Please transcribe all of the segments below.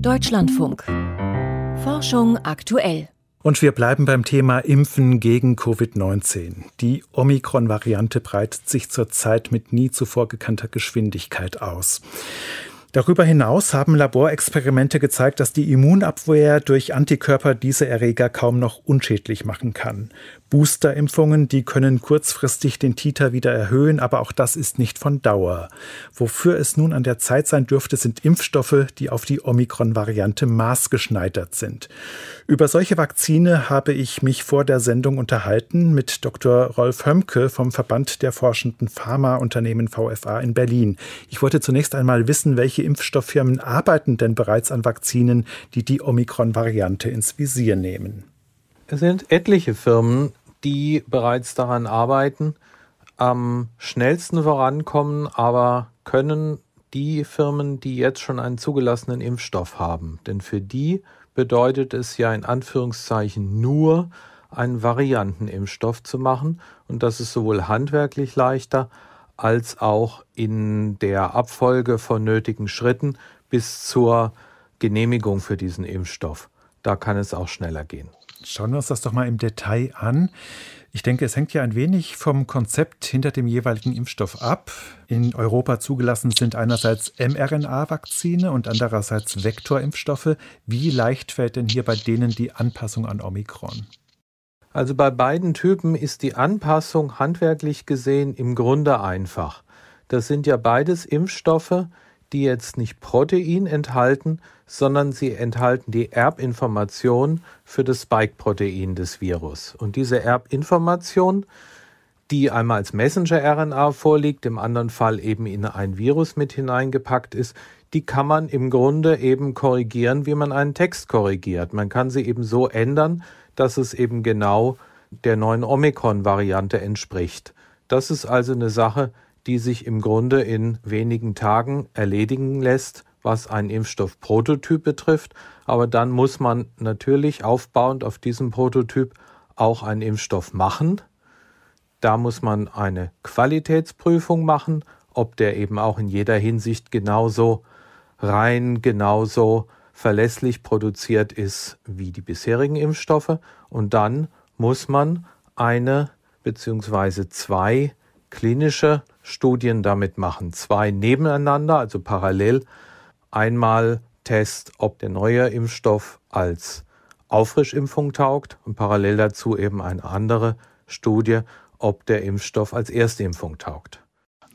Deutschlandfunk. Forschung aktuell. Und wir bleiben beim Thema Impfen gegen Covid-19. Die Omikron-Variante breitet sich zurzeit mit nie zuvor gekannter Geschwindigkeit aus. Darüber hinaus haben Laborexperimente gezeigt, dass die Immunabwehr durch Antikörper diese Erreger kaum noch unschädlich machen kann. Boosterimpfungen, die können kurzfristig den Titer wieder erhöhen, aber auch das ist nicht von Dauer. Wofür es nun an der Zeit sein dürfte, sind Impfstoffe, die auf die Omikron-Variante maßgeschneidert sind. Über solche Vakzine habe ich mich vor der Sendung unterhalten mit Dr. Rolf Hömke vom Verband der forschenden Pharmaunternehmen VFA in Berlin. Ich wollte zunächst einmal wissen, welche Impfstofffirmen arbeiten denn bereits an Vakzinen, die die Omikron-Variante ins Visier nehmen. Es sind etliche Firmen, die bereits daran arbeiten, am schnellsten vorankommen, aber können die Firmen, die jetzt schon einen zugelassenen Impfstoff haben. Denn für die bedeutet es ja in Anführungszeichen nur, einen Variantenimpfstoff zu machen. Und das ist sowohl handwerklich leichter als auch in der Abfolge von nötigen Schritten bis zur Genehmigung für diesen Impfstoff. Da kann es auch schneller gehen. Schauen wir uns das doch mal im Detail an. Ich denke, es hängt ja ein wenig vom Konzept hinter dem jeweiligen Impfstoff ab. In Europa zugelassen sind einerseits mRNA-Vakzine und andererseits Vektorimpfstoffe. Wie leicht fällt denn hier bei denen die Anpassung an Omikron? Also bei beiden Typen ist die Anpassung handwerklich gesehen im Grunde einfach. Das sind ja beides Impfstoffe, die jetzt nicht Protein enthalten, sondern sie enthalten die Erbinformation für das Spike-Protein des Virus. Und diese Erbinformation, die einmal als Messenger-RNA vorliegt, im anderen Fall eben in ein Virus mit hineingepackt ist, die kann man im Grunde eben korrigieren, wie man einen Text korrigiert. Man kann sie eben so ändern, dass es eben genau der neuen Omikron-Variante entspricht. Das ist also eine Sache, die sich im Grunde in wenigen Tagen erledigen lässt, was einen Impfstoffprototyp betrifft. Aber dann muss man natürlich aufbauend auf diesem Prototyp auch einen Impfstoff machen. Da muss man eine Qualitätsprüfung machen, ob der eben auch in jeder Hinsicht genauso rein, genauso verlässlich produziert ist wie die bisherigen Impfstoffe. Und dann muss man eine beziehungsweise zwei klinische Studien damit machen. Zwei nebeneinander, also parallel. Einmal Test, ob der neue Impfstoff als Auffrischimpfung taugt und parallel dazu eben eine andere Studie, ob der Impfstoff als Erstimpfung taugt.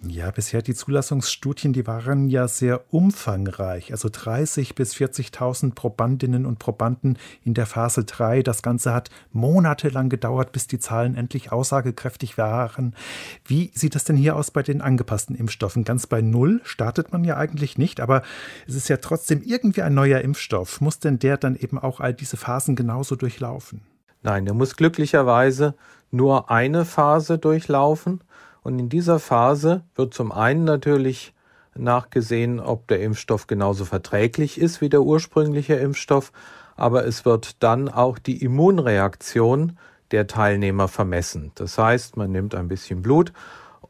Ja, bisher die Zulassungsstudien, die waren ja sehr umfangreich. Also 30 bis 40.000 Probandinnen und Probanden in der Phase 3. Das Ganze hat monatelang gedauert, bis die Zahlen endlich aussagekräftig waren. Wie sieht das denn hier aus bei den angepassten Impfstoffen? Ganz bei Null startet man ja eigentlich nicht, aber es ist ja trotzdem irgendwie ein neuer Impfstoff. Muss denn der dann eben auch all diese Phasen genauso durchlaufen? Nein, der muss glücklicherweise nur eine Phase durchlaufen. Und in dieser Phase wird zum einen natürlich nachgesehen, ob der Impfstoff genauso verträglich ist wie der ursprüngliche Impfstoff, aber es wird dann auch die Immunreaktion der Teilnehmer vermessen. Das heißt, man nimmt ein bisschen Blut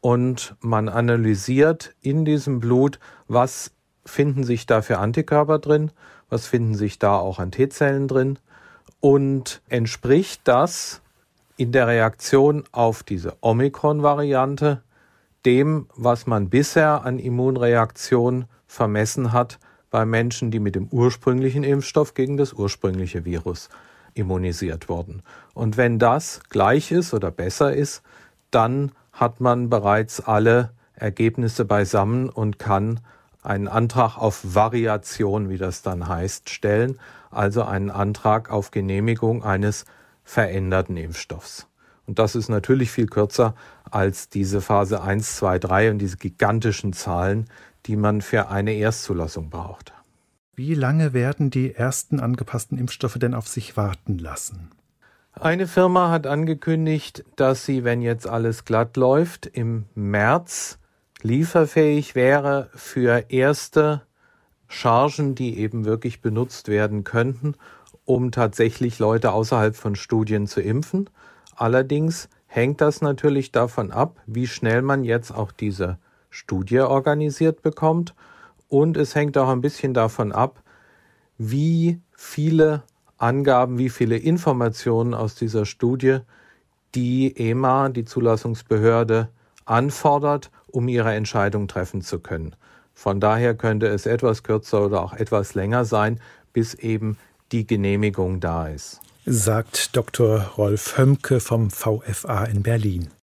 und man analysiert in diesem Blut, was finden sich da für Antikörper drin, was finden sich da auch an T-Zellen drin und entspricht das in der Reaktion auf diese Omikron-Variante dem, was man bisher an Immunreaktion vermessen hat bei Menschen, die mit dem ursprünglichen Impfstoff gegen das ursprüngliche Virus immunisiert wurden. Und wenn das gleich ist oder besser ist, dann hat man bereits alle Ergebnisse beisammen und kann einen Antrag auf Variation, wie das dann heißt, stellen, also einen Antrag auf Genehmigung eines veränderten Impfstoffs. Und das ist natürlich viel kürzer als diese Phase 1, 2, 3 und diese gigantischen Zahlen, die man für eine Erstzulassung braucht. Wie lange werden die ersten angepassten Impfstoffe denn auf sich warten lassen? Eine Firma hat angekündigt, dass sie, wenn jetzt alles glatt läuft, im März lieferfähig wäre für erste Chargen, die eben wirklich benutzt werden könnten um tatsächlich Leute außerhalb von Studien zu impfen. Allerdings hängt das natürlich davon ab, wie schnell man jetzt auch diese Studie organisiert bekommt. Und es hängt auch ein bisschen davon ab, wie viele Angaben, wie viele Informationen aus dieser Studie die EMA, die Zulassungsbehörde, anfordert, um ihre Entscheidung treffen zu können. Von daher könnte es etwas kürzer oder auch etwas länger sein, bis eben die Genehmigung da ist. Sagt Dr. Rolf Hömke vom VFA in Berlin.